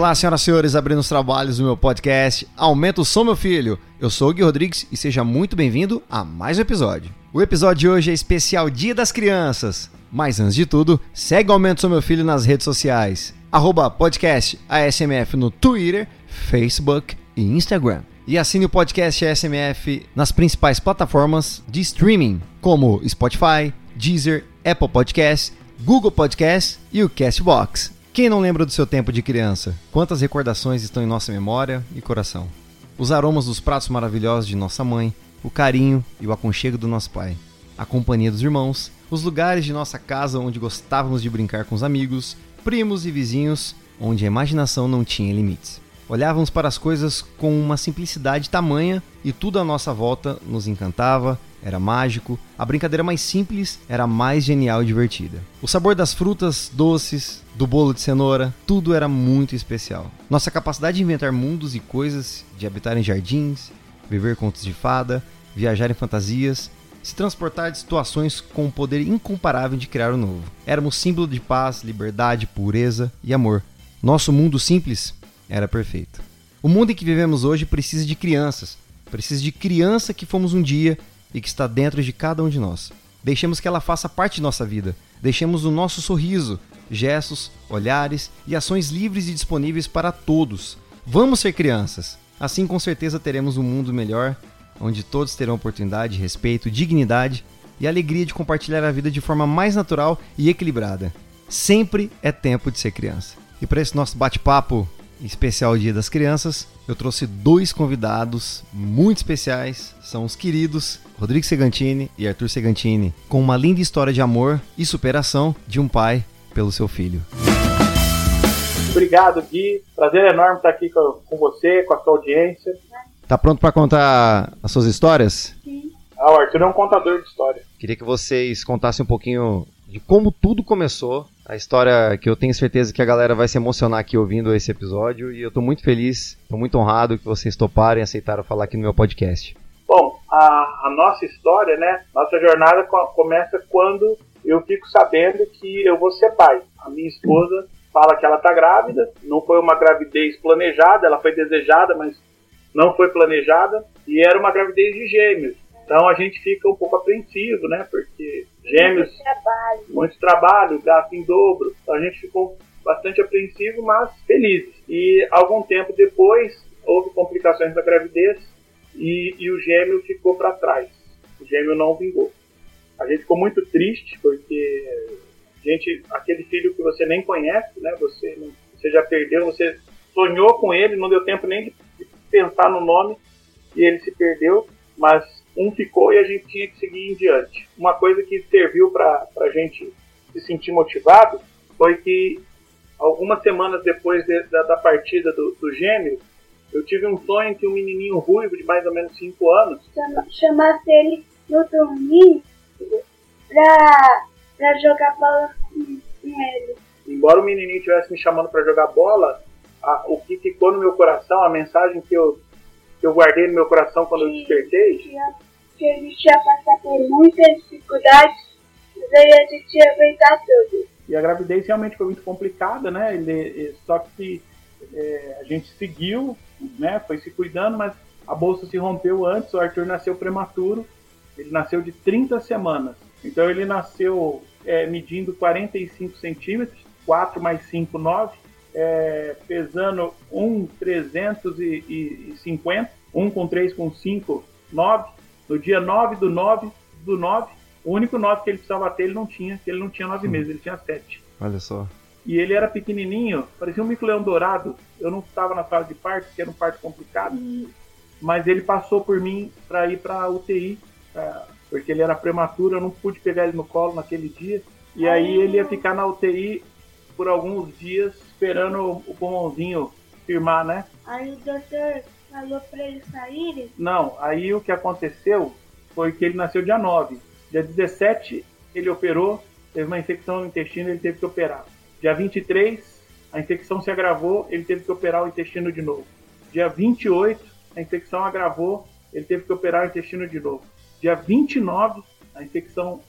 Olá, senhoras e senhores, abrindo os trabalhos do meu podcast Aumenta o Som, meu filho. Eu sou o Gui Rodrigues e seja muito bem-vindo a mais um episódio. O episódio de hoje é especial Dia das Crianças. Mas antes de tudo, segue o Aumenta o Som, meu filho nas redes sociais. Arroba podcast ASMF no Twitter, Facebook e Instagram. E assine o podcast ASMF nas principais plataformas de streaming, como Spotify, Deezer, Apple Podcasts, Google Podcasts e o Castbox. Quem não lembra do seu tempo de criança? Quantas recordações estão em nossa memória e coração? Os aromas dos pratos maravilhosos de nossa mãe, o carinho e o aconchego do nosso pai, a companhia dos irmãos, os lugares de nossa casa onde gostávamos de brincar com os amigos, primos e vizinhos, onde a imaginação não tinha limites. Olhávamos para as coisas com uma simplicidade tamanha e tudo à nossa volta nos encantava, era mágico, a brincadeira mais simples era mais genial e divertida. O sabor das frutas doces, do bolo de cenoura, tudo era muito especial. Nossa capacidade de inventar mundos e coisas, de habitar em jardins, viver contos de fada, viajar em fantasias, se transportar de situações com um poder incomparável de criar o novo. Éramos símbolo de paz, liberdade, pureza e amor. Nosso mundo simples era perfeito. O mundo em que vivemos hoje precisa de crianças, precisa de criança que fomos um dia e que está dentro de cada um de nós. Deixemos que ela faça parte de nossa vida. Deixemos o nosso sorriso, gestos, olhares e ações livres e disponíveis para todos. Vamos ser crianças. Assim, com certeza, teremos um mundo melhor, onde todos terão oportunidade, respeito, dignidade e alegria de compartilhar a vida de forma mais natural e equilibrada. Sempre é tempo de ser criança. E para esse nosso bate-papo especial Dia das Crianças, eu trouxe dois convidados muito especiais. São os queridos Rodrigo Segantini e Arthur Segantini, com uma linda história de amor e superação de um pai pelo seu filho. Obrigado, Gui. Prazer enorme estar aqui com, com você, com a sua audiência. Tá pronto para contar as suas histórias? Sim. Ah, o Arthur é um contador de história. Queria que vocês contassem um pouquinho de como tudo começou. A história que eu tenho certeza que a galera vai se emocionar aqui ouvindo esse episódio. E eu tô muito feliz, tô muito honrado que vocês toparem e aceitaram falar aqui no meu podcast. Bom, a, a nossa história, né? Nossa jornada começa quando eu fico sabendo que eu vou ser pai. A minha esposa fala que ela está grávida, não foi uma gravidez planejada, ela foi desejada, mas não foi planejada, e era uma gravidez de gêmeos. Então a gente fica um pouco apreensivo, né? Porque gêmeos. Muito trabalho. Muito trabalho, gasto em dobro. Então a gente ficou bastante apreensivo, mas felizes. E algum tempo depois houve complicações da gravidez e, e o gêmeo ficou para trás. O gêmeo não vingou. A gente ficou muito triste porque gente, aquele filho que você nem conhece, né? Você, você já perdeu, você sonhou com ele, não deu tempo nem de pensar no nome e ele se perdeu, mas um ficou e a gente tinha que seguir em diante. Uma coisa que serviu para a gente se sentir motivado foi que algumas semanas depois de, da, da, partida do, do gêmeo, eu tive um sonho que um menininho ruivo de mais ou menos 5 anos chamasse ele no domingo pra, pra jogar bola com, ele. Embora o menininho estivesse me chamando para jogar bola, a, o que ficou no meu coração, a mensagem que eu, que eu guardei no meu coração quando eu despertei. Que, que a gente ia passar por muitas dificuldades, mas aí a gente ia aguentar tudo. E a gravidez realmente foi muito complicada, né? Ele, só que é, a gente seguiu, né? Foi se cuidando, mas a bolsa se rompeu antes, o Arthur nasceu prematuro, ele nasceu de 30 semanas. Então ele nasceu é, medindo 45 centímetros, 4 mais 5, 9, é, pesando 1,350, 1 com 3 com 5, 9. No dia 9 do 9 do 9, o único 9 que ele precisava ter, ele não tinha, que ele não tinha 9 meses, ele tinha 7. Olha só. E ele era pequenininho, parecia um mico-leão dourado. Eu não estava na sala de parto, que era um parto complicado. Mas ele passou por mim para ir para UTI, pra, porque ele era prematuro, eu não pude pegar ele no colo naquele dia. E aí ele ia ficar na UTI por alguns dias esperando o pulmãozinho firmar, né? Aí o doutor falou para ele sair? Não, aí o que aconteceu foi que ele nasceu dia 9. Dia 17 ele operou, teve uma infecção no intestino, ele teve que operar. Dia 23 a infecção se agravou, ele teve que operar o intestino de novo. Dia 28 a infecção agravou, ele teve que operar o intestino de novo. Dia 29 a infecção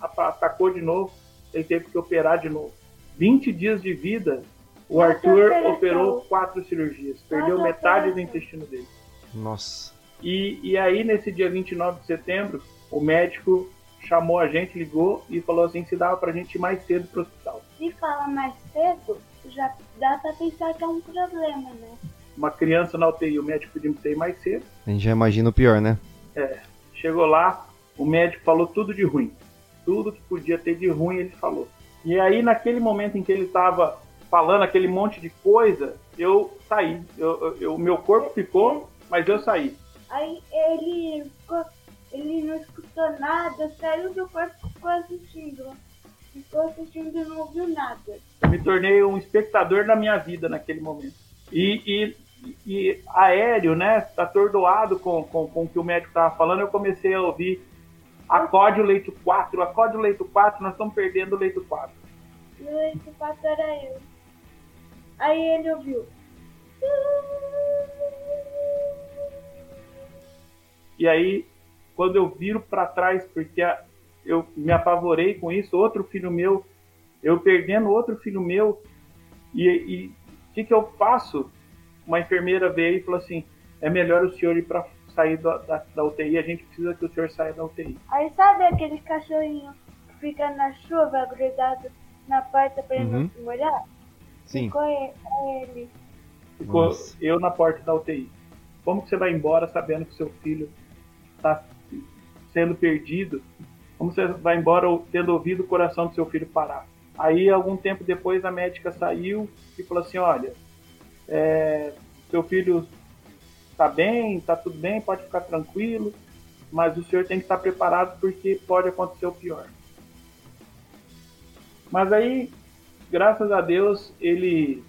atacou de novo, ele teve que operar de novo. 20 dias de vida O Arthur operou quatro cirurgias, perdeu metade do intestino dele. Nossa. E, e aí, nesse dia 29 de setembro, o médico chamou a gente, ligou e falou assim: se dava pra gente ir mais cedo pro hospital. Se fala mais cedo, já dá pra pensar que é um problema, né? Uma criança na UTI, o médico pediu pra ir mais cedo. A gente já imagina o pior, né? É. Chegou lá, o médico falou tudo de ruim. Tudo que podia ter de ruim ele falou. E aí, naquele momento em que ele estava falando aquele monte de coisa, eu saí. Eu, eu, meu corpo ficou, mas eu saí. Aí ele ele não escutou nada, saiu do e ficou assistindo. Ficou assistindo e não ouviu nada. Eu me tornei um espectador da minha vida naquele momento. E, e, e aéreo, né, atordoado com, com, com o que o médico estava falando, eu comecei a ouvir acorde o leito 4, acorde o leito 4, nós estamos perdendo o leito 4. E o leito 4 era eu. Aí ele ouviu. E aí, quando eu viro para trás, porque eu me apavorei com isso, outro filho meu, eu perdendo outro filho meu, e o que, que eu faço? Uma enfermeira veio e falou assim: é melhor o senhor ir para sair da, da, da, UTI, a gente precisa que o senhor saia da UTI. Aí sabe aquele cachorrinho que fica na chuva grudado na porta para ele Uhum. não se molhar? Sim. Ficou ele. Ficou Nossa. eu na porta da UTI. Como que você vai embora sabendo que seu filho está sendo perdido? Como você vai embora tendo ouvido o coração do seu filho parar? Aí, algum tempo depois, a médica saiu e falou assim: Olha, é, seu filho está bem, está tudo bem, pode ficar tranquilo, mas o senhor tem que estar preparado porque pode acontecer o pior. Mas aí, graças a Deus, ele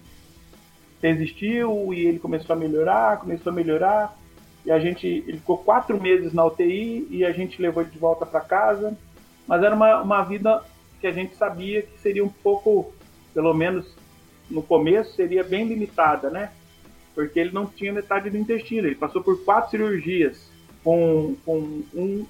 resistiu e ele começou a melhorar, começou a melhorar. E a gente, ele ficou quatro meses na UTI e a gente levou ele de volta para casa. Mas era uma, uma vida que a gente sabia que seria um pouco, pelo menos no começo, seria bem limitada, né? Porque ele não tinha metade do intestino. Ele passou por quatro cirurgias. Com, com um,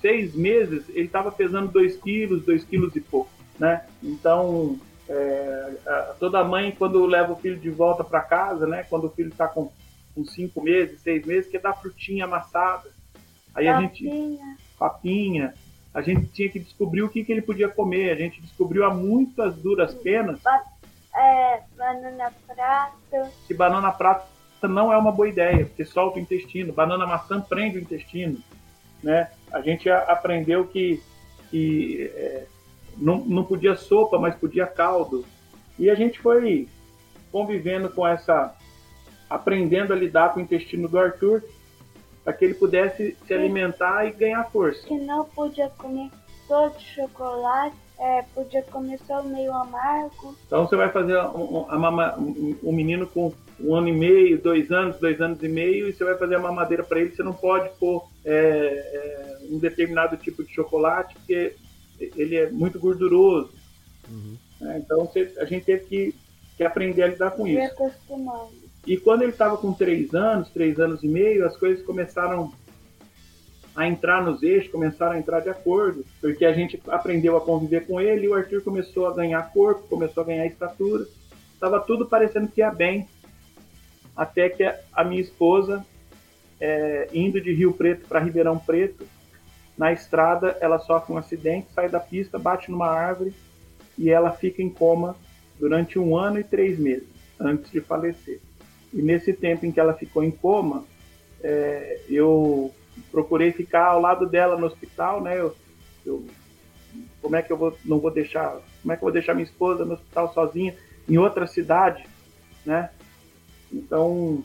seis meses, ele estava pesando 2 quilos, 2 quilos e pouco, né? Então, é, a- toda mãe, quando leva o filho de volta para casa, né? Quando o filho está com, com cinco meses, seis meses, quer dar frutinha amassada. Aí a gente Papinha. papinha, a gente tinha que descobrir o que, que ele podia comer. A gente descobriu a muitas duras penas É, banana prata. que banana prata não é uma boa ideia, porque solta o intestino. Banana maçã prende o intestino. Né? A gente aprendeu que, que é, não, não podia sopa, mas podia caldo. E a gente foi convivendo com essa. aprendendo a lidar com o intestino do Arthur, para que ele pudesse se alimentar e ganhar força. Que não podia comer todo chocolate. É, podia comer só meio amargo. Então você vai fazer um, um- mama, um, um menino com um ano e meio, dois anos, dois anos e meio, e você vai fazer a mamadeira para ele, você não pode pôr é, é, um determinado tipo de chocolate, porque ele é muito gorduroso. né? Então você- a gente teve que, que aprender a lidar com E isso. E quando ele estava com três anos, três anos e meio, as coisas começaram a entrar nos eixos, começaram a entrar de acordo, porque a gente aprendeu a conviver com ele e o Arthur começou a ganhar corpo, começou a ganhar estatura. Estava tudo parecendo que ia bem, até que a, a minha esposa, é, indo de Rio Preto para Ribeirão Preto, na estrada ela sofre um acidente, sai da pista, bate numa árvore e ela fica em coma durante um ano e três meses antes de falecer. E nesse tempo em que ela ficou em coma, é, eu procurei ficar ao lado dela no hospital, né? Eu, eu- como é que eu vou, não vou deixar, como é que eu vou deixar minha esposa no hospital sozinha em outra cidade, né? Então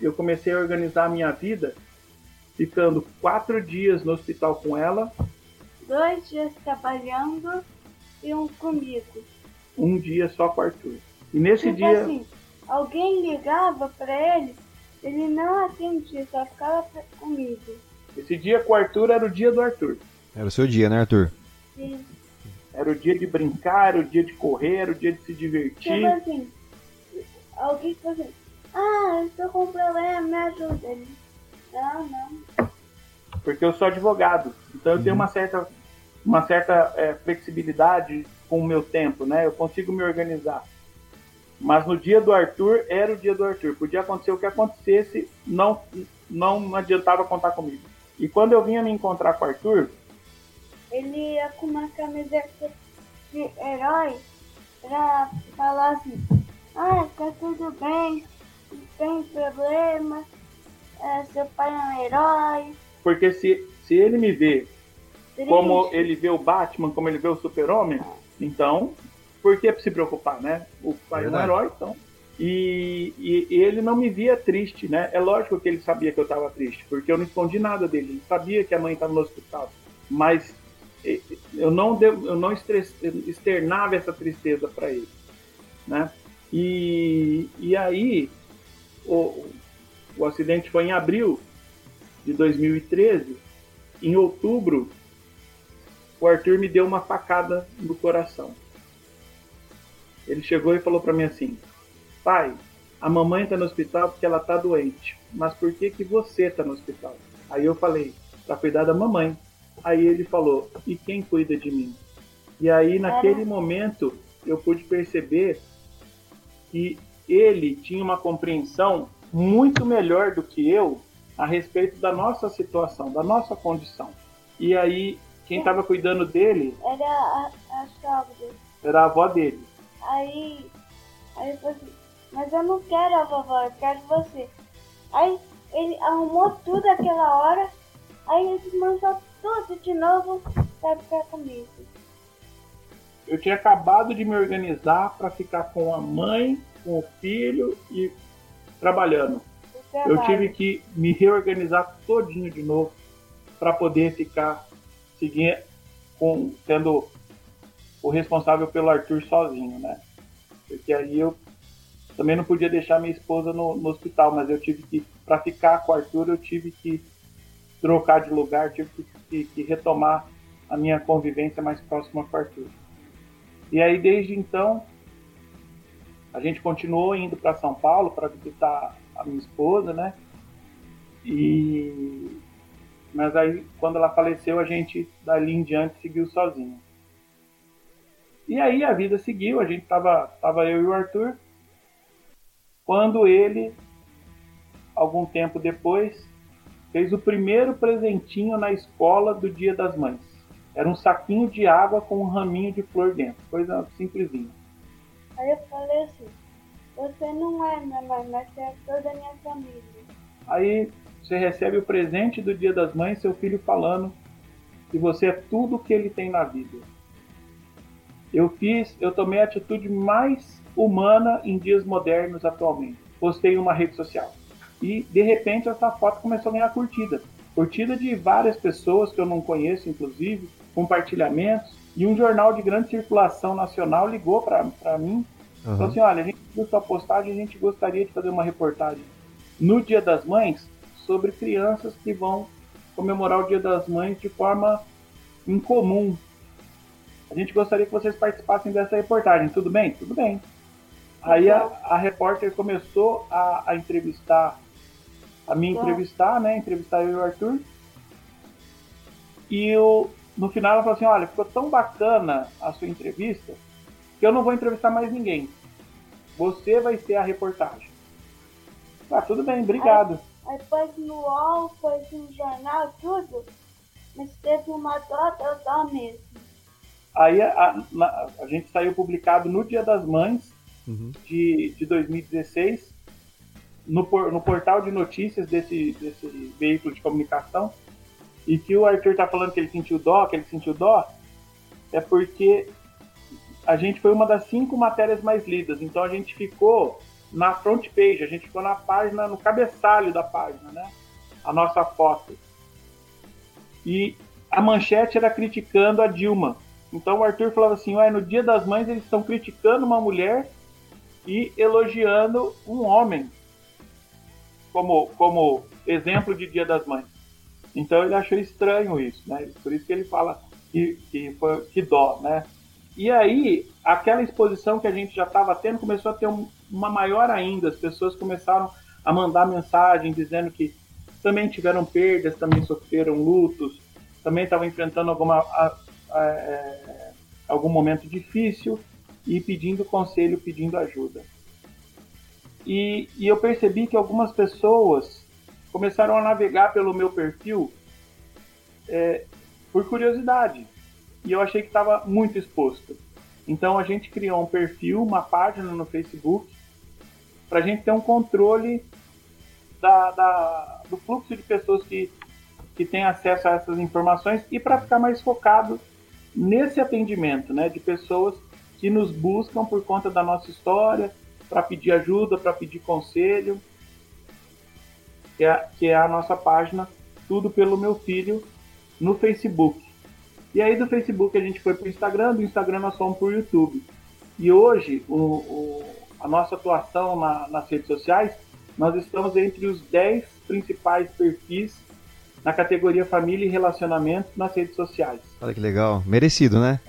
eu comecei a organizar a minha vida, ficando quatro dias no hospital com ela, Dois dias trabalhando e um comigo. um dia só com o Arthur. E nesse Tipo dia assim, alguém ligava pra ele, ele não atendia, só ficava comigo. Esse dia com o Arthur era o dia do Arthur. Era o seu dia, né, Arthur? E, Era o dia de brincar, era o dia de correr, era o dia de se divertir. tipo assim, alguém falou assim, ah, eu tô com um problema, me ajuda. Ele, não, não. Porque eu sou advogado. Então eu tenho uma certa, uma certa é, flexibilidade com o meu tempo, né? Eu consigo me organizar. Mas no dia do Arthur, era o dia do Arthur. Podia acontecer o que acontecesse, não, não adiantava contar comigo. E quando eu vinha me encontrar com o Arthur... Ele ia com uma camiseta de herói pra falar assim... Ah, tá tudo bem, não tem problema, é, seu pai é um herói. Porque se, se ele me vê Triste. como ele vê o Batman, como ele vê o Super-Homem, então, por que se preocupar, né? O pai é um herói, então. E, e, e, ele não me via triste, né? É lógico que ele sabia que eu estava triste, porque eu não escondi nada dele. Ele sabia que a mãe estava no hospital, mas eu não, eu não externava essa tristeza para ele, né? E, e aí, o, o acidente foi em abril de 2013. Em outubro, o Arthur me deu uma facada no coração. Ele chegou e falou para mim assim: Pai, a mamãe está no hospital porque ela está doente. Mas por que, que você está no hospital? Aí eu falei: Para cuidar da mamãe. Aí ele falou: E quem cuida de mim? E aí, naquele momento, eu pude perceber que ele tinha uma compreensão muito melhor do que eu a respeito da nossa situação, da nossa condição. E aí, quem estava cuidando dele. Era a, a sogra. Era a avó dele. Aí, aí eu falei assim, mas eu não quero a vovó, eu quero você. Aí ele arrumou tudo aquela hora, aí ele desmanchou tudo de novo pra ficar comigo. Eu tinha acabado de me organizar para ficar com a mãe com o filho e trabalhando. Eu tive que me reorganizar todinho de novo para poder ficar seguir com tendo o responsável pelo Arthur sozinho, né? Porque aí eu também não podia deixar minha esposa no, no hospital, mas eu tive que para ficar com o Arthur eu tive que trocar de lugar, tive que, que, que retomar a minha convivência mais próxima com o Arthur. E aí desde então a gente continuou indo para São Paulo para visitar a minha esposa, né? E mas aí quando ela faleceu a gente dali em diante seguiu sozinho. E aí a vida seguiu, a gente tava tava eu e o Arthur quando ele algum tempo depois fez o primeiro presentinho na escola do Dia das Mães. Era um saquinho de água com um raminho de flor dentro, coisa simplesinha. Aí eu falei assim, você não é minha mãe, mas você é toda a minha família. Aí você recebe o presente do Dia das Mães, seu filho falando que você é tudo que ele tem na vida. Eu fiz, eu tomei a atitude mais humana em dias modernos atualmente. Postei uma rede social. E de repente essa foto começou a ganhar curtida. Curtida de várias pessoas que eu não conheço, inclusive, compartilhamentos. E um jornal de grande circulação nacional ligou para mim Uhum. Então, assim, olha, a gente viu sua postagem, a gente gostaria de fazer uma reportagem no Dia das Mães sobre crianças que vão comemorar o Dia das Mães de forma incomum. A gente gostaria que vocês participassem dessa reportagem, tudo bem? Tudo bem. Aí a, a repórter começou a, a, entrevistar, a me entrevistar, né? Entrevistar eu e o Arthur. E eu, no final ela falou assim, olha, ficou tão bacana a sua entrevista que eu não vou entrevistar mais ninguém. Você vai ser a reportagem. Ah, tudo bem, obrigado. Aí, aí pôs no UOL, pôs no jornal, tudo. Mas teve uma dota, eu dó mesmo. Aí a, a, a, gente saiu publicado no Dia das Mães uhum. de, de 2016 no, no portal de notícias desse, desse veículo de comunicação e que o Arthur tá falando que ele sentiu dó, que ele sentiu dó, é porque a gente foi uma das cinco matérias mais lidas. Então a gente ficou na front page, a gente ficou na página, no cabeçalho da página, né? A nossa foto. E a manchete era criticando a Dilma. Então o Arthur falava assim: Ué, no Dia das Mães eles estão criticando uma mulher e elogiando um homem como, como exemplo de Dia das Mães. Então ele achou estranho isso, né? Por isso que ele fala que, que, foi, que dó, né? E aí, aquela exposição que a gente já estava tendo começou a ter um, uma maior ainda. As pessoas começaram a mandar mensagem dizendo que também tiveram perdas, também sofreram lutos, também estavam enfrentando alguma, a, a, é, algum momento difícil e pedindo conselho, pedindo ajuda. E, e eu percebi que algumas pessoas começaram a navegar pelo meu perfil é, por curiosidade. E eu achei que estava muito exposto. Então a gente criou um perfil, uma página no Facebook, para a gente ter um controle da, da, do fluxo de pessoas que, que têm acesso a essas informações e para ficar mais focado nesse atendimento, né, de pessoas que nos buscam por conta da nossa história, para pedir ajuda, para pedir conselho, que é, que é a nossa página Tudo pelo Meu Filho no Facebook. E aí do Facebook a gente foi para o Instagram, do Instagram nós fomos para o YouTube. E hoje o, o, a nossa atuação na, nas redes sociais, nós estamos entre os 10 principais perfis na categoria família e relacionamento nas redes sociais. Olha que legal, merecido, né?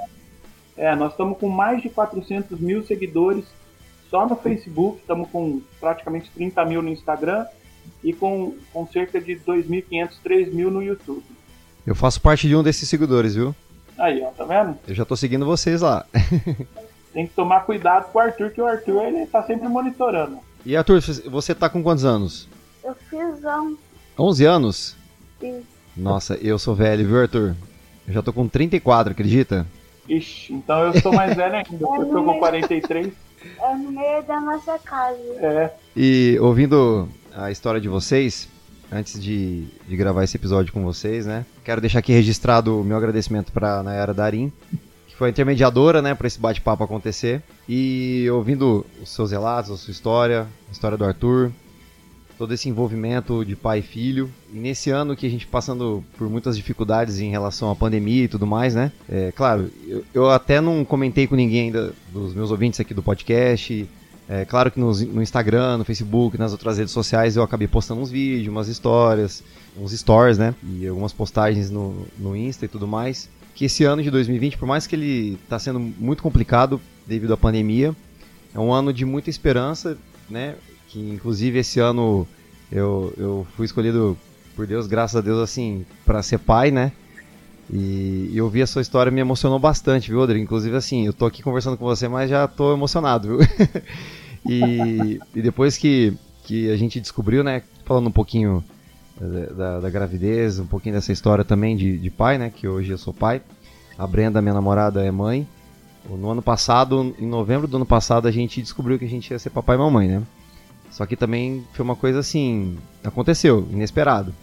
É, nós estamos com mais de 400 mil seguidores só no Facebook, estamos com praticamente 30 mil no Instagram e com, com cerca de 2.500, 3.000 no YouTube. Eu faço parte de um desses seguidores, viu? Aí, ó, tá vendo? Eu já tô seguindo vocês lá. Tem que tomar cuidado com o Arthur, que o Arthur ele tá sempre monitorando. E Arthur, você tá com quantos anos? Eu fiz 11. 11 anos? Sim. Nossa, eu sou velho, viu, Arthur? Eu já tô com 34, acredita? Ixi, então eu sou mais velho ainda, porque eu tô com 43. É no meio da nossa casa. É. E ouvindo a história de vocês, antes de, de gravar esse episódio com vocês, né? Quero deixar aqui registrado o meu agradecimento para Nayara Darim, que foi a intermediadora, né, para esse bate-papo acontecer. E ouvindo os seus relatos, a sua história, a história do Arthur, todo esse envolvimento de pai e filho. E nesse ano que a gente passando por muitas dificuldades em relação à pandemia e tudo mais, né? É, claro, eu, eu até não comentei com ninguém ainda dos meus ouvintes aqui do podcast. É claro que no, no, Instagram, no Facebook, nas outras redes sociais eu acabei postando uns vídeos, umas histórias, uns stories, né? E algumas postagens no, no Insta e tudo mais. Que esse ano de 2020, por mais que ele está sendo muito complicado devido à pandemia, é um ano de muita esperança, né? que inclusive esse ano eu, eu fui escolhido por Deus, graças a Deus, assim, para ser pai, né? E, e ouvir a sua história me emocionou bastante, viu, Rodrigo? Inclusive, assim, eu tô aqui conversando com você, mas já tô emocionado, viu? e, e depois que, que a gente descobriu, né, falando um pouquinho da, da, gravidez, um pouquinho dessa história também de, de pai, né, que hoje eu sou pai. A Brenda, minha namorada, é mãe. No ano passado, em novembro do ano passado, a gente descobriu que a gente ia ser papai e mamãe, né? Só que também foi uma coisa assim, aconteceu, inesperado.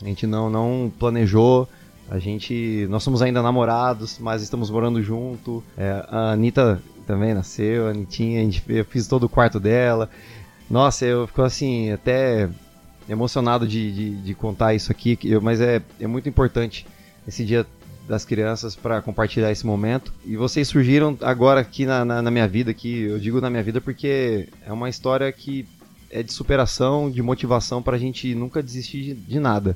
A gente não, não planejou, a gente, nós somos ainda namorados, mas estamos morando junto. É, a Anitta também nasceu, a Anitinha, a gente, eu fiz todo o quarto dela. Nossa, eu fico assim, até emocionado de, de, de contar isso aqui, mas é, é muito importante esse dia das crianças para compartilhar esse momento. E vocês surgiram agora aqui na, na, na, minha vida, que eu digo na minha vida porque é uma história que é de superação, de motivação para a gente nunca desistir de, de nada.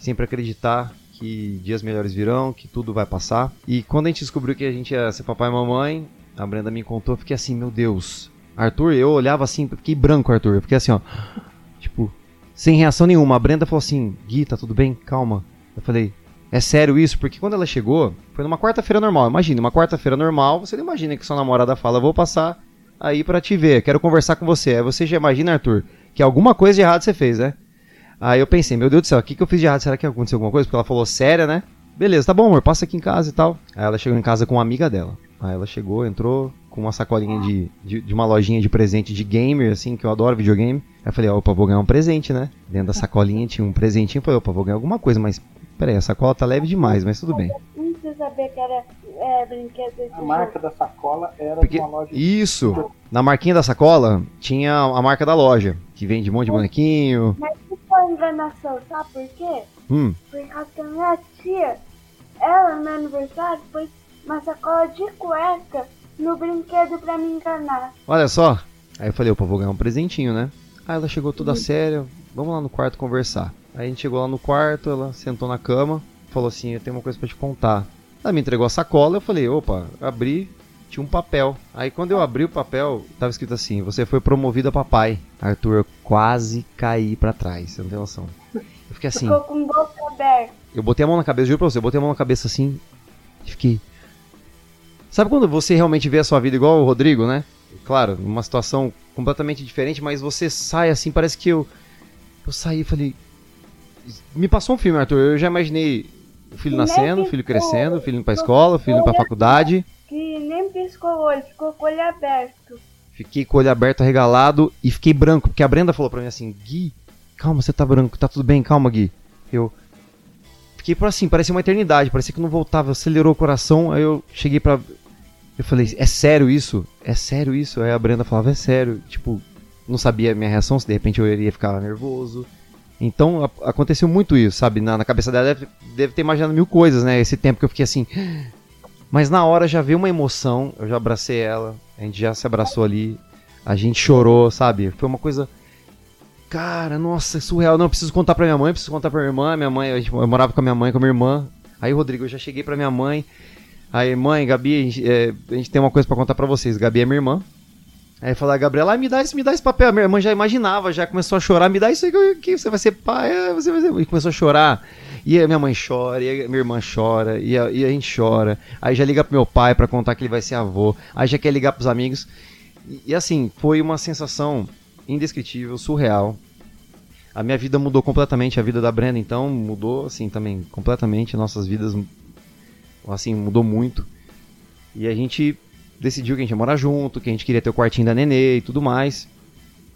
Sempre acreditar que dias melhores virão, que tudo vai passar. E quando a gente descobriu que a gente ia ser papai e mamãe, a Brenda me contou, eu fiquei assim, meu Deus. Arthur, eu olhava assim, fiquei branco, Arthur. Eu fiquei assim, ó. Tipo, sem reação nenhuma. A Brenda falou assim: Gui, tá tudo bem? Calma. Eu falei: é sério isso? Porque quando ela chegou, foi numa quarta-feira normal. Imagina, uma quarta-feira normal, você não imagina que sua namorada fala, vou passar aí para te ver, quero conversar com você. Aí você já imagina, Arthur, que alguma coisa de errado você fez, né? Aí eu pensei, meu Deus do céu, o que, que eu fiz de errado? Será que aconteceu alguma coisa? Porque ela falou séria, né? Beleza, tá bom, amor, passa aqui em casa e tal. Aí ela chegou em casa com uma amiga dela. Aí ela chegou, entrou com uma sacolinha de, de, de uma lojinha de presente de gamer, assim, que eu adoro videogame. Aí eu falei, opa, vou ganhar um presente, né? Dentro da sacolinha tinha um presentinho. Eu falei, opa, vou ganhar alguma coisa, mas Peraí, a sacola tá leve demais, mas tudo bem. Não precisa saber que era é, brinquedo A marca da sacola era Porque, de uma loja. Isso! Na marquinha da sacola tinha a marca da loja, que vende um monte de bonequinho. Mas isso foi enganação, sabe por quê? Hum. Por causa que a minha tia, ela no meu aniversário, pôs uma sacola de cueca no brinquedo pra me enganar. Olha só. Aí eu falei, opa, vou ganhar um presentinho, né? Aí ela chegou toda séria, vamos lá no quarto conversar. Aí a gente chegou lá no quarto, ela sentou na cama, falou assim: Eu tenho uma coisa para te contar. Ela me entregou a sacola, eu falei: opa, abri, tinha um papel. Aí quando eu abri o papel, tava escrito assim: Você foi promovido a papai. Arthur, eu quase caí para trás, você não tem noção. Eu fiquei assim. Ficou com boca aberta. Eu botei a mão na cabeça, juro pra você, eu botei a mão na cabeça assim e fiquei. Sabe quando você realmente vê a sua vida igual o Rodrigo, né? Claro, numa situação completamente diferente, mas você sai assim, parece que eu. Eu saí e falei. Me passou um filme, Arthur. Eu já imaginei o filho nascendo, o filho crescendo, o filho indo pra escola, o filho indo pra faculdade. Que nem piscou o olho, ficou com o olho aberto. Fiquei com o olho aberto, arregalado e fiquei branco, porque a Brenda falou pra mim assim: Gui, calma, você tá branco, tá tudo bem, calma, Gui. Eu. Fiquei por assim, parecia uma eternidade, parecia que não voltava, acelerou o coração. Aí eu cheguei pra. Eu falei: É sério isso? É sério isso? Aí a Brenda falava: É sério. Tipo, não sabia a minha reação, se de repente eu iria ficar nervoso. Então a- aconteceu muito isso, sabe? Na, na cabeça dela deve, deve ter imaginado mil coisas, né? Esse tempo que eu fiquei assim. Mas na hora já veio uma emoção, eu já abracei ela, a gente já se abraçou ali, a gente chorou, sabe? Foi uma coisa. Cara, nossa, é surreal. Não, eu preciso contar pra minha mãe, preciso contar pra minha irmã. Minha mãe, a gente- eu morava com a minha mãe, com a minha irmã. Aí, Rodrigo, eu já cheguei pra minha mãe. Aí, mãe, Gabi, a gente, é, a gente tem uma coisa pra contar pra vocês. Gabi é minha irmã. Aí fala, Gabriela, ah, me dá isso, me dá esse papel. Minha irmã já imaginava, já começou a chorar, me dá isso aí que, que você vai ser pai, é, você vai ser... E começou a chorar. E a minha mãe chora, e a minha irmã chora, e a, e a gente chora. Aí já liga pro meu pai pra contar que ele vai ser avô. Aí já quer ligar pros amigos. E, e assim, foi uma sensação indescritível, surreal. A minha vida mudou completamente, a vida da Brenda então mudou assim também completamente, nossas vidas assim mudou muito. E a gente decidiu que a gente ia morar junto, que a gente queria ter o quartinho da Nenê e tudo mais.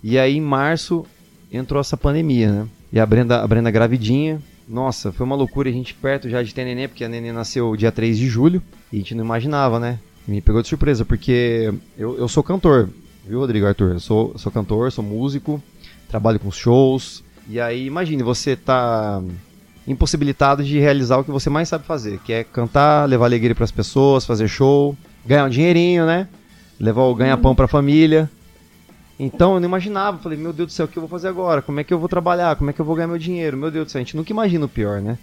E aí em março entrou essa pandemia, né? E a Brenda, a Brenda gravidinha. Nossa, foi uma loucura a gente perto já de ter nenê, porque a nenê nasceu dia 3 de julho e a gente não imaginava, né? Me pegou de surpresa, porque eu, eu sou cantor, viu, Rodrigo Arthur? Eu sou, sou cantor, sou músico, trabalho com shows. E aí, imagine, você tá impossibilitado de realizar o que você mais sabe fazer, que é cantar, levar alegria para as pessoas, fazer show, ganhar um dinheirinho, né? Levar o ganha-pão para a família. Então eu não imaginava, falei, meu Deus do céu, o que eu vou fazer agora? Como é que eu vou trabalhar? Como é que eu vou ganhar meu dinheiro? Meu Deus do céu, a gente nunca imagina o pior, né?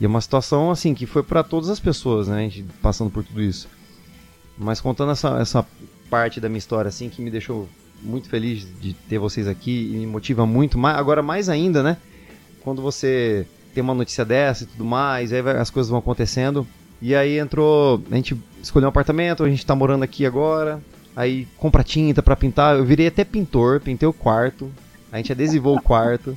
E é uma situação assim que foi para todas as pessoas, né? A gente passando por tudo isso. Mas contando essa, essa parte da minha história assim que me deixou muito feliz de ter vocês aqui e me motiva muito, mais, agora mais ainda, né? Quando você tem uma notícia dessa e tudo mais, aí as coisas vão acontecendo. E aí entrou, a gente escolheu um apartamento, a gente tá morando aqui agora. Aí compra tinta pra pintar, eu virei até pintor, pintei o quarto. A gente adesivou o quarto.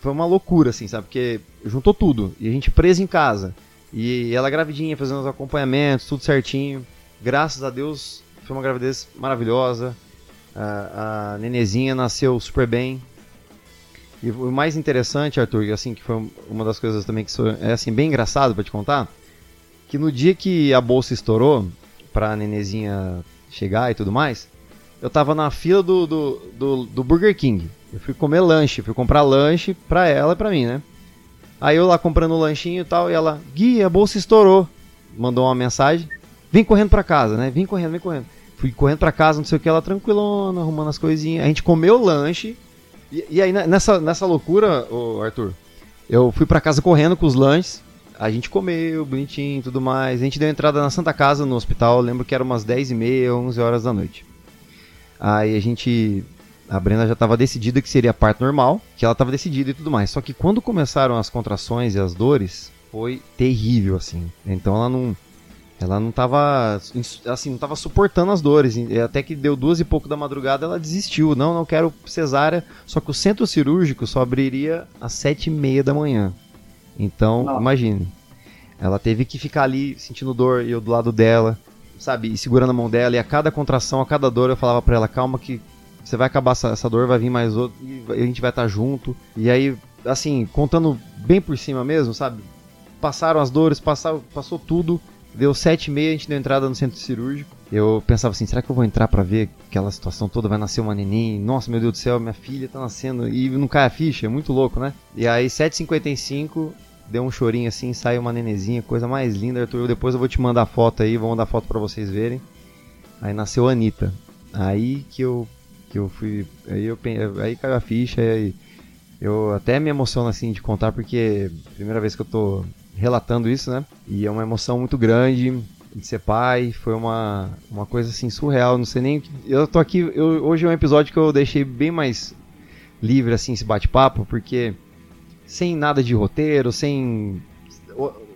Foi uma loucura assim, sabe? Porque juntou tudo e a gente preso em casa. E ela gravidinha, fazendo os acompanhamentos, tudo certinho. Graças a Deus, foi uma gravidez maravilhosa. A, a nenezinha nasceu super bem. E o mais interessante, Arthur, assim, que foi uma das coisas também que é assim bem engraçado pra te contar, que no dia que a bolsa estourou pra nenezinha chegar e tudo mais, eu tava na fila do, do, do, do Burger King. Eu fui comer lanche, fui comprar lanche pra ela e pra mim, né? Aí eu lá comprando o lanchinho e tal, e ela, Gui, a bolsa estourou. Mandou uma mensagem, vem correndo pra casa, né? Vem correndo, vem correndo. Fui correndo pra casa, não sei o que, ela tranquilona, arrumando as coisinhas. A gente comeu o lanche. E, e aí, ne- nessa, nessa loucura, Arthur, eu fui pra casa correndo com os lanches. A gente comeu, bonitinho e tudo mais. A gente deu entrada na Santa Casa, no hospital. Lembro que era umas 10 e meia, 11 horas da noite. Aí a gente... A Brenda já estava decidida que seria parto normal, que ela estava decidida e tudo mais. Só que quando começaram as contrações e as dores, foi terrível, assim. Então ela não... Ela não tava, assim, não tava suportando as dores. Até que deu duas e pouco da madrugada, ela desistiu. Não, não quero cesárea. Só que o centro cirúrgico só abriria às sete e meia da manhã. Então, imagine. Ela teve que ficar ali sentindo dor e eu do lado dela, sabe? E segurando a mão dela. E a cada contração, a cada dor, eu falava pra ela: calma, que você vai acabar essa, essa dor, vai vir mais outro. E a gente vai estar junto. E aí, assim, contando bem por cima mesmo, sabe? Passaram as dores, passou, passou tudo. Deu sete e meia, a gente deu entrada no centro cirúrgico. Eu pensava assim, será que eu vou entrar pra ver aquela situação toda? Vai nascer uma neném? Nossa, meu Deus do céu, minha filha tá nascendo. E não cai a ficha, é muito louco, né? E aí, 7h55, deu um chorinho assim, saiu uma nenezinha, coisa mais linda, Arthur. Eu Depois eu vou te mandar foto aí, vou mandar foto pra vocês verem. Aí nasceu a Anitta. Aí que eu, que eu fui... Aí, eu, aí caiu a ficha, aí eu até me emociono assim de contar, porque é primeira vez que eu tô relatando isso, né? E é uma emoção muito grande de ser pai, foi uma, uma coisa assim surreal, não sei nem eu tô aqui, eu- hoje é um episódio que eu deixei bem mais livre assim esse bate-papo, porque sem nada de roteiro, sem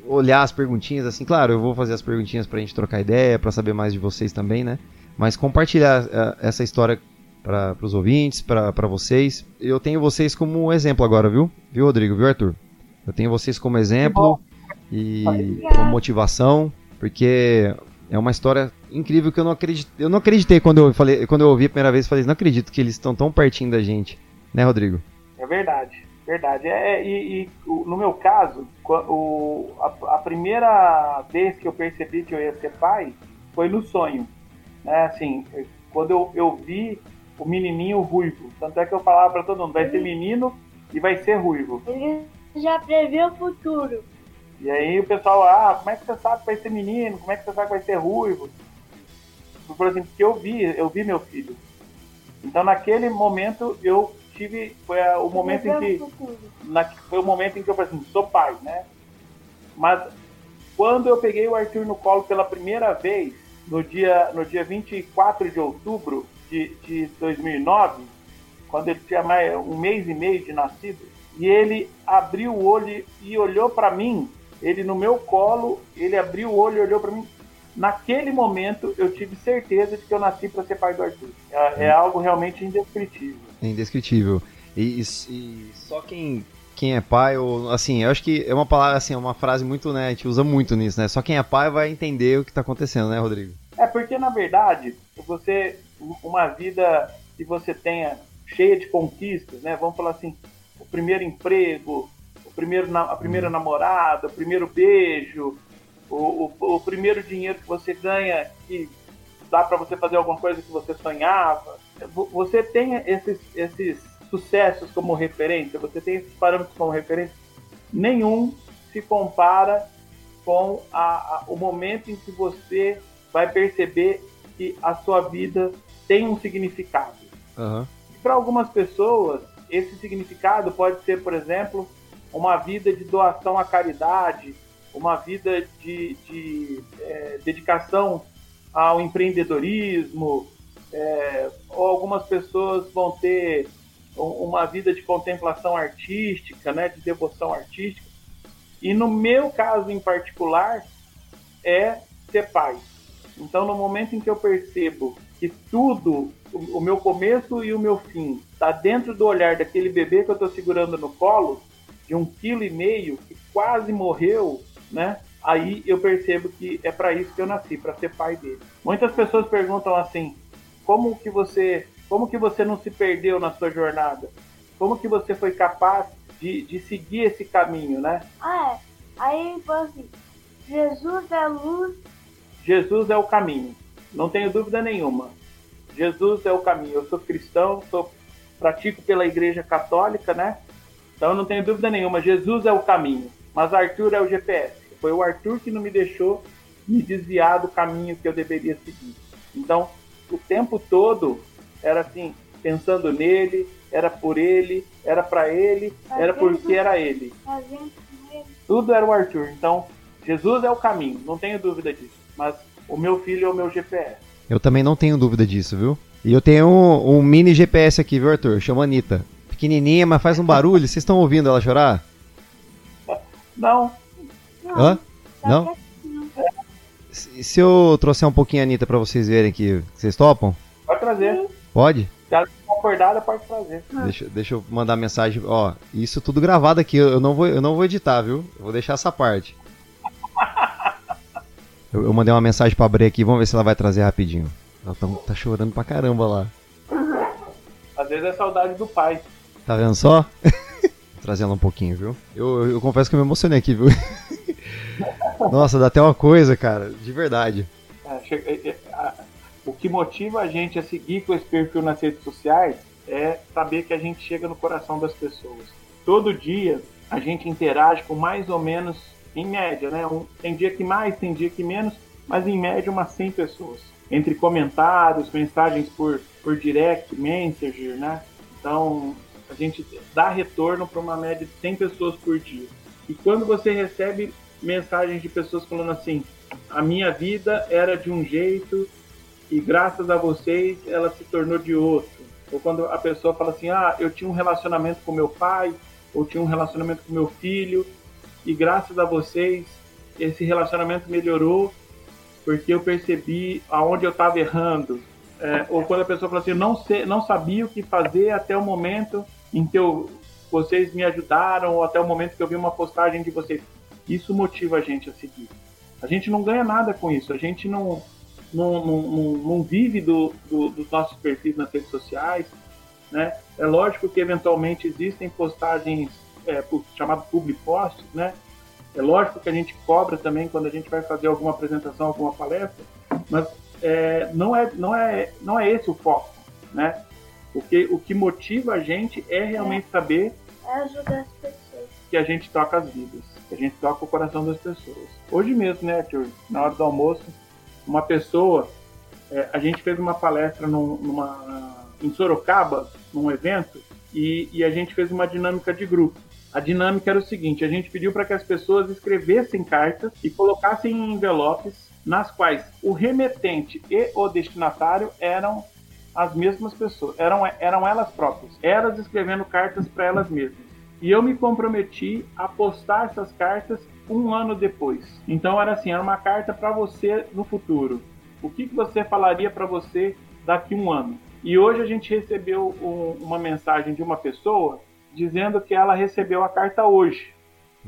olhar as perguntinhas assim, claro, eu vou fazer as perguntinhas pra gente trocar ideia, pra saber mais de vocês também, né? Mas compartilhar eh, essa história para os ouvintes, para vocês. Eu tenho vocês como exemplo agora, viu? Viu, Rodrigo? Viu, Arthur? Eu tenho vocês como exemplo e como motivação, porque é uma história incrível que eu não acreditei, eu não acreditei quando eu falei, quando eu ouvi a primeira vez, falei, não acredito que eles estão tão pertinho da gente, né, Rodrigo? É verdade, verdade. É, e, e no meu caso, o, a, a, primeira vez que eu percebi que eu ia ser pai foi no sonho, né? Assim, quando eu, eu vi o menininho ruivo. Tanto é que eu falava para todo mundo, vai ser menino e vai ser ruivo. Já previu o futuro. E aí o pessoal, ah, como é que você sabe que vai ser menino? Como é que você sabe que vai ser ruivo? Por exemplo, porque eu vi, eu vi meu filho. Então naquele momento eu tive, foi o momento em que, na, foi o momento em que eu falei assim, sou pai, né? Mas quando eu peguei o Arthur no colo pela primeira vez, no dia, no dia 24 de outubro, de, de 2009, quando ele tinha mais um mês e meio de nascido, e ele abriu o olho e olhou para mim, ele no meu colo, ele abriu o olho e olhou para mim. Naquele momento, eu tive certeza de que eu nasci para ser pai do Arthur. É, é, algo realmente indescritível. Indescritível. E, e, e, só quem, quem é pai, ou assim, eu acho que é uma palavra, assim, é uma frase muito, né, a gente usa muito nisso, né? Só quem é pai vai entender o que está acontecendo, né, Rodrigo? É porque, na verdade, você uma vida que você tenha cheia de conquistas, né? Vamos falar assim, primeiro emprego, o primeiro, a primeira namorada, o primeiro beijo, o, o, o primeiro dinheiro que você ganha que dá para você fazer alguma coisa que você sonhava. Você tem esses, esses sucessos como referência, você tem esses parâmetros como referência. Nenhum se compara com a, a, o momento em que você vai perceber que a sua vida tem um significado. Uhum. Para algumas pessoas, esse significado pode ser, por exemplo, uma vida de doação à caridade, uma vida de, de é, dedicação ao empreendedorismo, é, ou algumas pessoas vão ter uma vida de contemplação artística, né, de devoção artística. E no meu caso em particular, é ser pai. Então, no momento em que eu percebo que tudo, o, meu começo e o meu fim, está dentro do olhar daquele bebê que eu estou segurando no colo, de um quilo e meio, que quase morreu, né? Aí eu percebo que é para isso que eu nasci, para ser pai dele. Muitas pessoas perguntam assim: como que você, como que você não se perdeu na sua jornada? Como que você foi capaz de, de seguir esse caminho, né? Ah, é. Aí, assim, Jesus é luz. Jesus é o caminho. Não tenho dúvida nenhuma. Jesus é o caminho. Eu sou cristão, sou pratico pela Igreja Católica, né? Então não tenho dúvida nenhuma. Jesus é o caminho. Mas Arthur é o GPS. Foi o Arthur que não me deixou me desviar do caminho que eu deveria seguir. Então, o tempo todo era assim, pensando nele, era por ele, era para ele, era porque era ele. Tudo era o Arthur. Então, Jesus é o caminho, não tenho dúvida disso. Mas o meu filho é o meu GPS. Eu também não tenho dúvida disso, viu? E eu tenho um, um mini GPS aqui, viu, Arthur? Chama Anitta. Pequenininha, mas faz um barulho. Vocês estão ouvindo ela chorar? Não. Hã? Não? Se, se eu trouxer um pouquinho a Anitta pra vocês verem aqui, vocês topam? Pode trazer. Pode? Se ela acordada, pode trazer. Deixa, deixa eu mandar mensagem. Ó, isso tudo gravado aqui. Eu não vou, eu não vou editar, viu? Eu vou deixar essa parte. Eu, eu, mandei uma mensagem pra Bre aqui, vamos ver se ela vai trazer rapidinho. Ela tá, tá chorando pra caramba lá. Às vezes é saudade do pai. Tá vendo só? Trazendo um pouquinho, viu? Eu, eu confesso que eu me emocionei aqui, viu? Nossa, dá até uma coisa, cara, de verdade. É, é, é, o que motiva a gente a seguir com esse perfil nas redes sociais é saber que a gente chega no coração das pessoas. Todo dia a gente interage com mais ou menos em média, né? Um, tem dia que mais, tem dia que menos, mas em média umas 100 pessoas. Entre comentários, mensagens por, por direct, messenger, né? Então, a gente dá retorno para uma média de 100 pessoas por dia. E quando você recebe mensagens de pessoas falando assim: a minha vida era de um jeito e graças a vocês ela se tornou de outro. Ou quando a pessoa fala assim: ah, eu tinha um relacionamento com meu pai, ou tinha um relacionamento com meu filho, e graças a vocês esse relacionamento melhorou porque eu percebi aonde eu estava errando É, ou quando a pessoa fala assim, não, sei, não sabia o que fazer até o momento em que eu, vocês me ajudaram, ou até o momento que eu vi uma postagem de vocês. Isso motiva a gente a seguir. A gente não ganha nada com isso, a gente não, não, não, não, não vive do, do, dos nossos perfis nas redes sociais. Né? É lógico que eventualmente existem postagens é, chamado public posts, né? É lógico que a gente cobra também quando a gente vai fazer alguma apresentação, alguma palestra, mas é, não, é, não, é, não é esse o foco, né? O que, o que motiva a gente é realmente saber É ajudar as pessoas. que a gente toca as vidas, que a gente toca o coração das pessoas. Hoje mesmo, né, Arthur, na hora do almoço, uma pessoa, é, a gente fez uma palestra num- numa, em Sorocaba, num evento, e, e a gente fez uma dinâmica de grupo. A dinâmica era o seguinte: a gente pediu para que as pessoas escrevessem cartas e colocassem em envelopes nas quais o remetente e o destinatário eram as mesmas pessoas, eram, eram elas próprias, elas escrevendo cartas para elas mesmas. E eu me comprometi a postar essas cartas um ano depois. Então era assim, era uma carta para você no futuro. O que, que você falaria para você daqui um ano? E hoje a gente recebeu um- uma mensagem de uma pessoa dizendo que ela recebeu a carta hoje.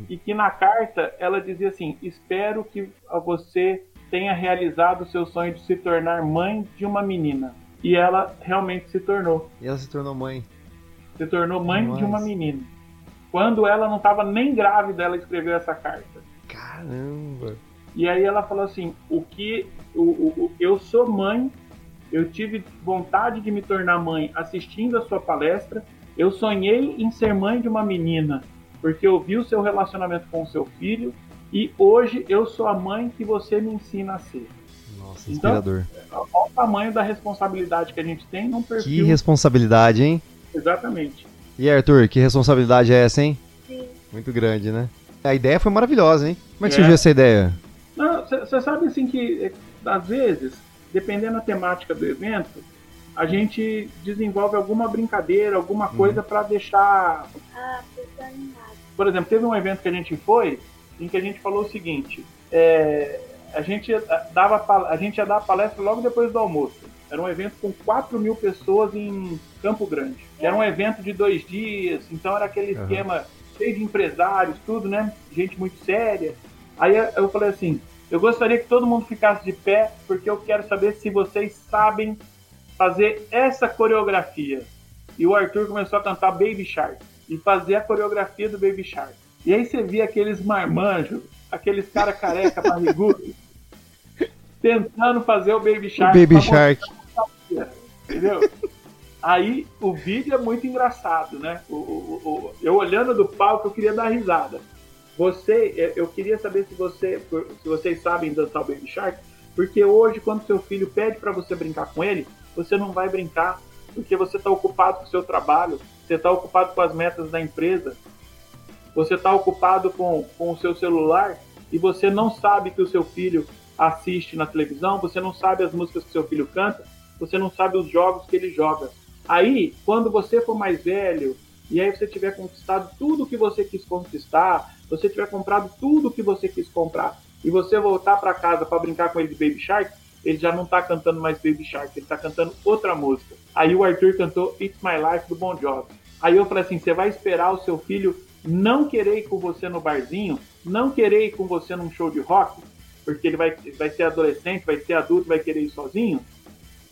E que na carta ela dizia assim: Espero que você tenha realizado o seu sonho de se tornar mãe de uma menina. E ela realmente se tornou. E ela se tornou mãe. Se tornou mãe de uma menina. Quando ela não estava nem grávida, ela escreveu essa carta. Caramba. E aí ela falou assim: o que o- o- eu sou mãe, eu tive vontade de me tornar mãe assistindo a sua palestra. Eu sonhei em ser mãe de uma menina porque eu vi o seu relacionamento com o seu filho e hoje eu sou a mãe que você me ensina a ser. Nossa, Então, inspirador. Olha o tamanho da responsabilidade que a gente tem num Que perfil. responsabilidade, hein? Exatamente. E Arthur, que responsabilidade é essa, hein? Sim. Muito grande, né? A ideia foi maravilhosa, hein? Como é que É. surgiu essa ideia? Você sabe assim que, eh, às vezes, dependendo da temática do evento, a gente desenvolve alguma brincadeira, alguma coisa para deixar. Ah. Por exemplo, teve um evento que a gente foi em que a gente falou o seguinte: é, a, gente dava, a gente ia dar a palestra logo depois do almoço. Era um evento com 4 mil pessoas em Campo Grande. Era um evento de dois dias, então era aquele Aham. esquema cheio de empresários, tudo, né? Gente muito séria. Aí eu falei assim: eu gostaria que todo mundo ficasse de pé, porque eu quero saber se vocês sabem fazer essa coreografia. E o Arthur começou a cantar Baby Shark e fazer a coreografia do Baby Shark. E aí você via aqueles marmanjos, aqueles cara careca barrigudo, tentando fazer o Baby O Shark. Baby pra Shark. Entendeu? Aí o vídeo é muito engraçado, né? O, o- o- eu olhando do palco, eu queria dar risada. Você, eu- eu queria saber se você, se vocês sabem dançar o Baby Shark, porque hoje quando seu filho pede para você brincar com ele, você não vai brincar, porque você está ocupado com o seu trabalho, você está ocupado com as metas da empresa, você está ocupado com, com o seu celular e você não sabe que o seu filho assiste na televisão, você não sabe as músicas que seu filho canta, você não sabe os jogos que ele joga. Aí, quando você for mais velho e aí você tiver conquistado tudo que você quis conquistar, você tiver comprado tudo que você quis comprar e você voltar para casa para brincar com ele de Baby Shark, ele já não tá cantando mais Baby Shark, ele tá cantando outra música. Aí o Arthur cantou It's My Life do Bon Jovi. Aí eu falei assim, você vai esperar o seu filho não querer ir com você no barzinho, não querer ir com você num show de rock, porque ele vai, vai ser adolescente, vai ser adulto, vai querer ir sozinho,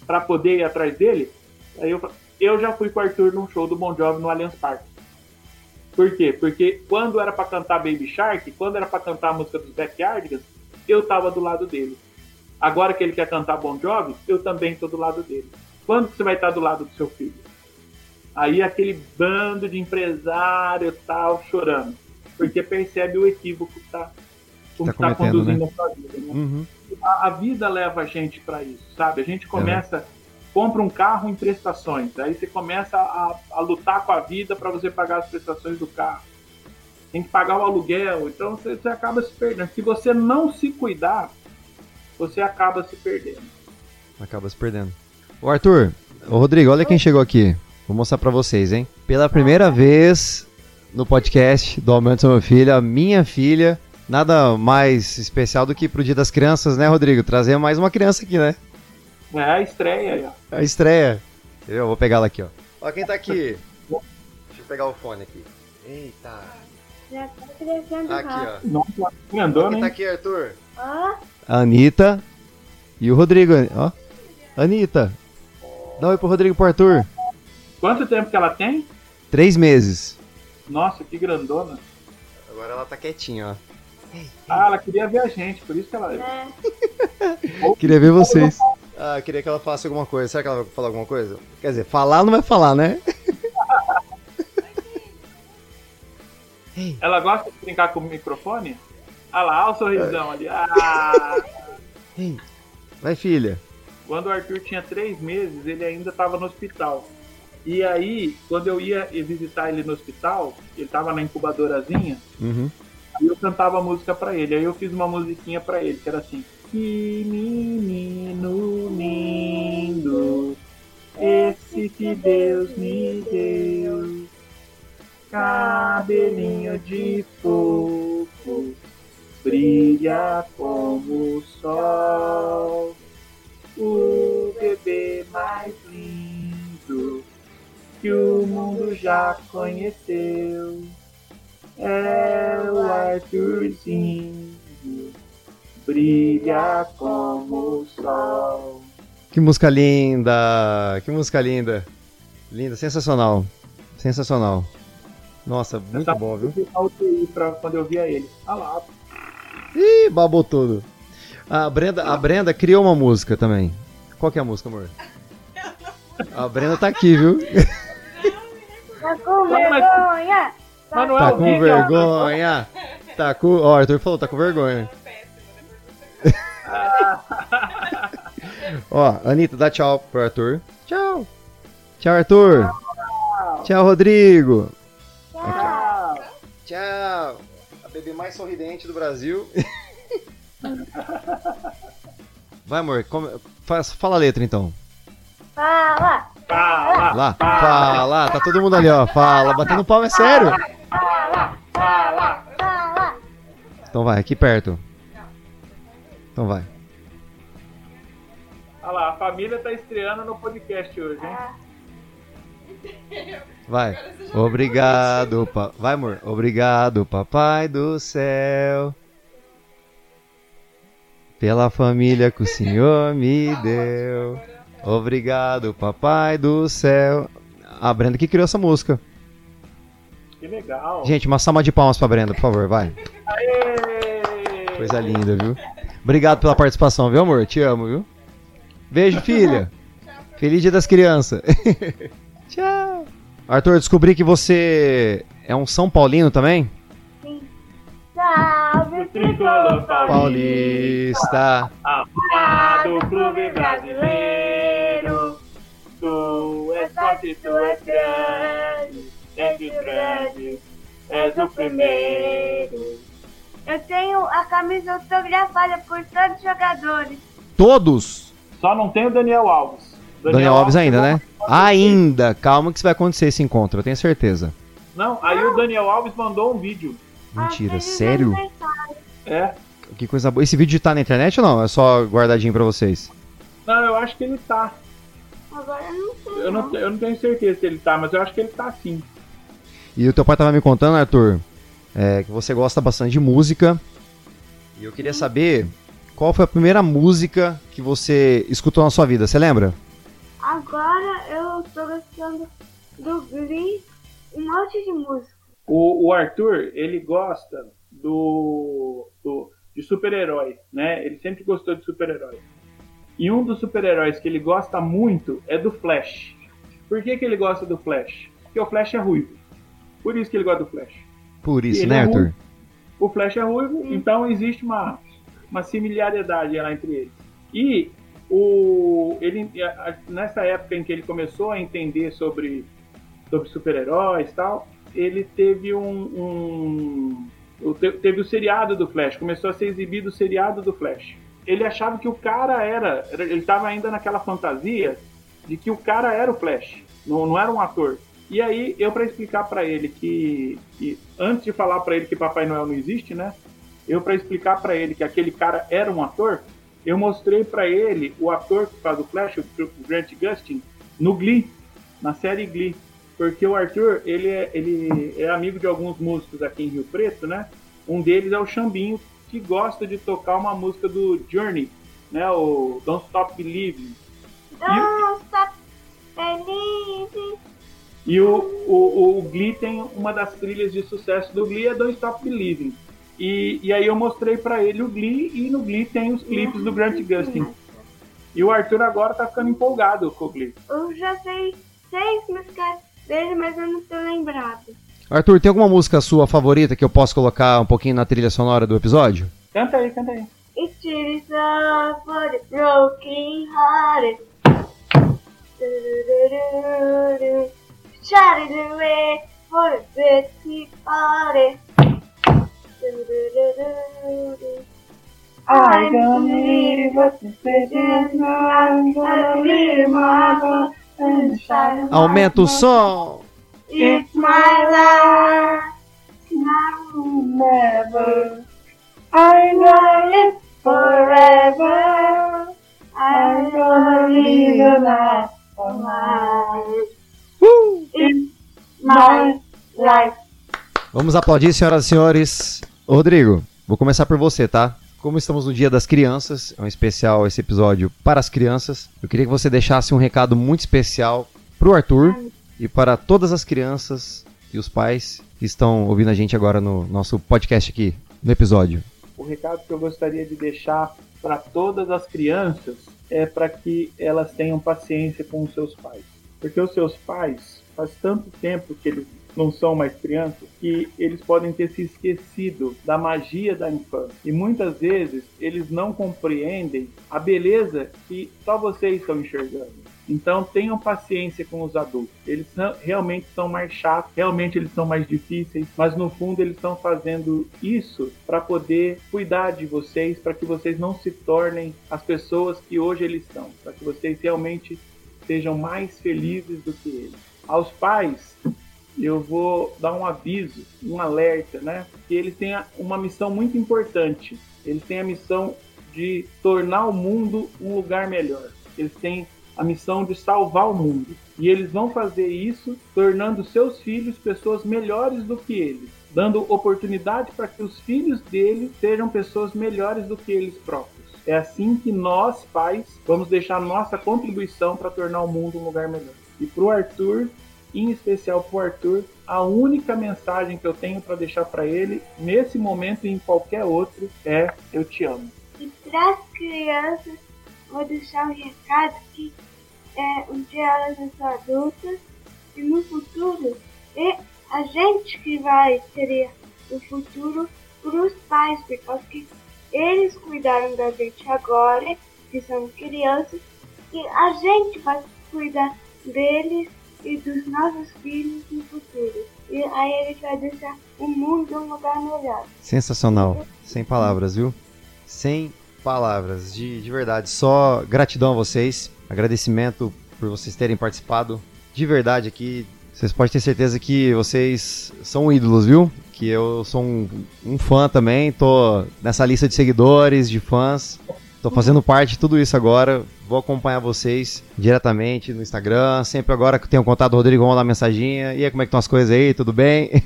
para poder ir atrás dele? Aí eu eu já fui com o Arthur num show do Bon Jovi no Allianz Parque. Por quê? Porque quando era para cantar Baby Shark, quando era para cantar a música dos Backyardigans, eu tava do lado dele. Agora que ele quer cantar Bon Jovi, eu também tô do lado dele. Quando você vai estar do lado do seu filho? Aí aquele bando de empresário tal chorando, porque percebe o equívoco que tá, Tá tá cometendo, conduzindo né? a sua vida. Né? Uhum. a, a vida leva a gente para isso, sabe? A gente começa, compra um carro em prestações, aí você começa a, a lutar com a vida para você pagar as prestações do carro. Tem que pagar o aluguel, então você, você acaba se perdendo. Se você não se cuidar, você acaba se perdendo. Acaba se perdendo. Ô Arthur, ô Rodrigo, olha quem chegou aqui. Vou mostrar pra vocês, hein? Pela primeira vez no podcast do Aumento do Meu Filho, a minha filha. Nada mais especial do que pro Dia das Crianças, né, Rodrigo? Trazer mais uma criança aqui, né? É a estreia aí, ó. A estreia. Eu vou pegar ela aqui, ó. Ó quem tá aqui. Deixa eu pegar o fone aqui. Eita. Já tá crescendo Aqui, rápido. ó. Nossa, grandona, Quem tá hein? aqui, Arthur? Ó, A Anitta e o Rodrigo, ó. Anitta. Dá um oi pro Rodrigo e pro Arthur. Quanto tempo que ela tem? Três meses. Nossa, que grandona. Agora ela tá quietinha, ó. Ah, ela queria ver a gente, por isso que ela. é. Queria ver vocês. Ah, queria que ela falasse alguma coisa. Será que ela vai falar alguma coisa? Quer dizer, falar não vai falar, né? Ela gosta de brincar com o microfone? Ah lá, olha o sorrisão ali. Ah! Vai, filha. Quando o Arthur tinha três meses, ele ainda estava no hospital. E aí, quando eu ia visitar ele no hospital, ele estava na incubadorazinha, Uhum. aí eu cantava música pra ele. Aí eu fiz uma musiquinha pra ele, que era assim: Que menino lindo, esse que Deus me deu, cabelinho de fogo, brilha como o sol, o bebê mais lindo que o mundo já conheceu. É o Arthurzinho, brilha como o sol. Que música linda! Que música linda! Linda, sensacional. Sensacional. Nossa, muito bom, viu? Eu pra quando eu via ele. Ah lá, Ih, babou tudo. A Brenda, a Brenda criou uma música também. Qual que é a música, amor? A Brenda tá aqui, viu? Tá com vergonha. é Tá o com vergonha. Tá com. Ó, o Arthur falou, tá com vergonha. Ó, Anitta, dá tchau pro Arthur. Tchau. Tchau, Arthur. Tchau, Rodrigo. Mais sorridente do Brasil. Vai, amor, come- faz- fala a letra então. Fala, fala, Lá, fala, tá todo mundo ali, ó. Fala, batendo palma, é sério. fala, fala. fala. Então vai, aqui perto. Então vai. Olha lá, a família tá estreando no podcast hoje, hein? Vai. Obrigado, pa... vai, amor. Obrigado, papai do céu. Pela família que o Senhor me deu. Obrigado, papai do céu. A Brenda que criou essa música. Que legal. Gente, uma salva de palmas pra Brenda, por favor, vai. Aê! Coisa linda, viu? Obrigado pela participação, viu, amor? Te amo, viu? Beijo, filha. Feliz Dia das Crianças. Tchau. Arthur, descobri que você é um São Paulino também? Sim. Salve, tricolor Paulista. Amado clube brasileiro, tu és forte, tu és grande, entre os grandes, és o primeiro. Eu tenho a camisa autografada por todos os jogadores. Todos? Só não tem o Daniel Alves. Daniel Alves ainda, né? Ainda. Calma que você vai acontecer esse encontro, eu tenho certeza. Não, aí o Daniel Alves mandou um vídeo. Mentira, Ah, sério? É. Que coisa boa. Esse vídeo tá na internet ou não? É só guardadinho pra vocês? Não, eu acho que ele tá. Agora eu não sei. Eu não, eu não tenho certeza se ele tá, mas eu acho que ele tá sim. E o teu pai tava me contando, Arthur, é, que você gosta bastante de música. E eu queria saber qual foi a primeira música que você escutou na sua vida, você lembra? Agora eu tô gostando do Glee, um monte de música. O, o Arthur, ele gosta do, do de super-herói, né? Ele sempre gostou de super-herói. E um dos super-heróis que ele gosta muito é do Flash. Por que, que ele gosta do Flash? Porque o Flash é ruivo. Por isso que ele gosta do Flash. Por isso, Ele né, é Arthur? O Flash é ruivo, então existe uma, uma similaridade lá entre eles. E o, ele, nessa época em que ele começou a entender sobre, sobre super-heróis tal, ele teve um, um- teve o seriado do Flash, começou a ser exibido o seriado do Flash. Ele achava que o cara era, era- ele estava ainda naquela fantasia de que o cara era o Flash, não, não era um ator. E aí, eu para explicar para ele que, que antes de falar para ele que Papai Noel não existe, né? Eu para explicar para ele que aquele cara era um ator, eu mostrei para ele o ator que faz o Flash, o Grant Gustin, no Glee, na série Glee. Porque o Arthur, ele é, ele é amigo de alguns músicos aqui em Rio Preto, né? Um deles é o Xambinho, que gosta de tocar uma música do Journey, né? O Don't Stop Believing. Don't stop believing. E o, o, o Glee tem uma das trilhas de sucesso do Glee é Don't Stop Believing. E, e aí eu mostrei para ele o Glee e no Glee tem os clipes do Grant Gustin. E o Arthur agora tá ficando empolgado com o Glee. Eu já sei seis músicas dele, mas eu não tô lembrado. Arthur, tem alguma música sua favorita que eu posso colocar um pouquinho na trilha sonora do episódio? Canta aí, canta aí. It is love for the broken hearted. Shout it away for the party. What I'm gonna leave my Aumenta o som! It's my life. Now never. I know it forever. I'm gonna live a life of mine. It's my life. Vamos aplaudir, senhoras e senhores. Rodrigo, vou começar por você, tá? Como estamos no Dia das Crianças, é um especial esse episódio para as crianças. Eu queria que você deixasse um recado muito especial pro Arthur e para todas as crianças e os pais que estão ouvindo a gente agora no nosso podcast aqui, no episódio. O recado que eu gostaria de deixar para todas as crianças é para que elas tenham paciência com os seus pais. Porque os seus pais, faz tanto tempo que eles não são mais crianças, que eles podem ter se esquecido da magia da infância. E muitas vezes eles não compreendem a beleza que só vocês estão enxergando. Então tenham paciência com os adultos. Eles são- realmente são mais chatos, realmente eles são mais difíceis, mas no fundo eles estão fazendo isso para poder cuidar de vocês, para que vocês não se tornem as pessoas que hoje eles são, para que vocês realmente sejam mais felizes do que eles. Aos pais, eu vou dar um aviso, um alerta, né? Que eles têm a- uma missão muito importante. Eles têm a missão de tornar o mundo um lugar melhor. Eles têm a missão de salvar o mundo. E eles vão fazer isso tornando seus filhos pessoas melhores do que eles, dando oportunidade para que os filhos deles sejam pessoas melhores do que eles próprios. É assim que nós, pais, vamos deixar nossa contribuição para tornar o mundo um lugar melhor. E para o Arthur, em especial para o Arthur, a única mensagem que eu tenho para deixar para ele, nesse momento e em qualquer outro, é: Eu te amo. E para as crianças, vou deixar um recado que é, um dia elas vão ser adultas e no futuro é a gente que vai ter o futuro para os pais, porque eles cuidaram da gente agora, que são crianças, e a gente vai cuidar deles e dos nossos filhos no futuro. E aí a gente vai deixar o mundo um lugar melhor. Sensacional. Sem palavras, viu? Sem palavras. De, de verdade. Só gratidão a vocês. Agradecimento por vocês terem participado. De verdade aqui. Vocês podem ter certeza que vocês são ídolos, viu? Que eu sou um, um fã também. Tô nessa lista de seguidores, de fãs. Tô fazendo parte de tudo isso agora. Vou acompanhar vocês diretamente no Instagram. Sempre agora que tenho contato do Rodrigo, vou mandar mensaginha. E aí, como é que estão as coisas aí? Tudo bem?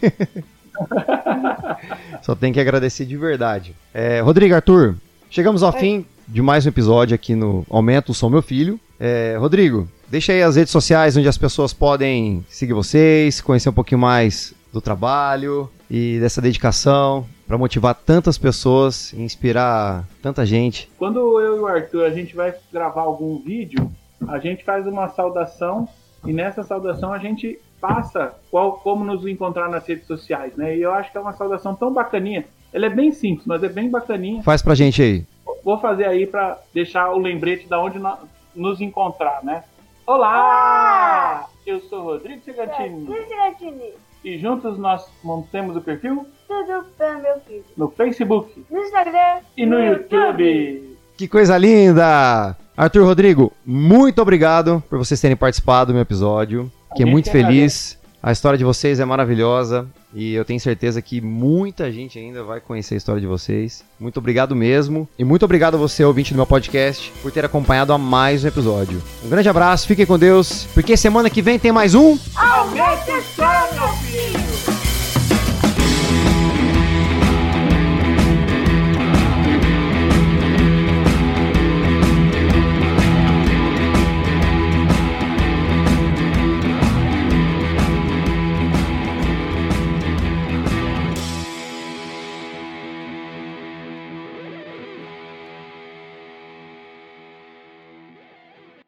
Só tenho que agradecer de verdade. É, Rodrigo, Arthur, chegamos ao fim de mais um episódio aqui no Aumento Sou Meu Filho. É, Rodrigo, deixa aí as redes sociais onde as pessoas podem seguir vocês, conhecer um pouquinho mais do trabalho e dessa dedicação para motivar tantas pessoas e inspirar tanta gente. Quando eu e o Arthur a gente vai gravar algum vídeo, a gente faz uma saudação e nessa saudação a gente passa qual, como nos encontrar nas redes sociais, né? E eu acho que é uma saudação tão bacaninha. Ela é bem simples, mas é bem bacaninha. Faz pra gente aí. Vou fazer aí para deixar o lembrete da onde nos encontrar, né? Olá! Eu sou Rodrigo Segantini Gatini, e juntos nós montamos o perfil tudo para meu filho. no Facebook No Instagram e no YouTube. Que coisa linda! Arthur Rodrigo, muito obrigado por vocês terem participado do meu episódio. Fiquei muito feliz A história de vocês é maravilhosa e eu tenho certeza que muita gente ainda vai conhecer a história de vocês. Muito obrigado mesmo. E muito obrigado a você, ouvinte do meu podcast, por ter acompanhado a mais um episódio. Um grande abraço, fiquem com Deus, porque semana que vem tem mais um. Aumenta o som!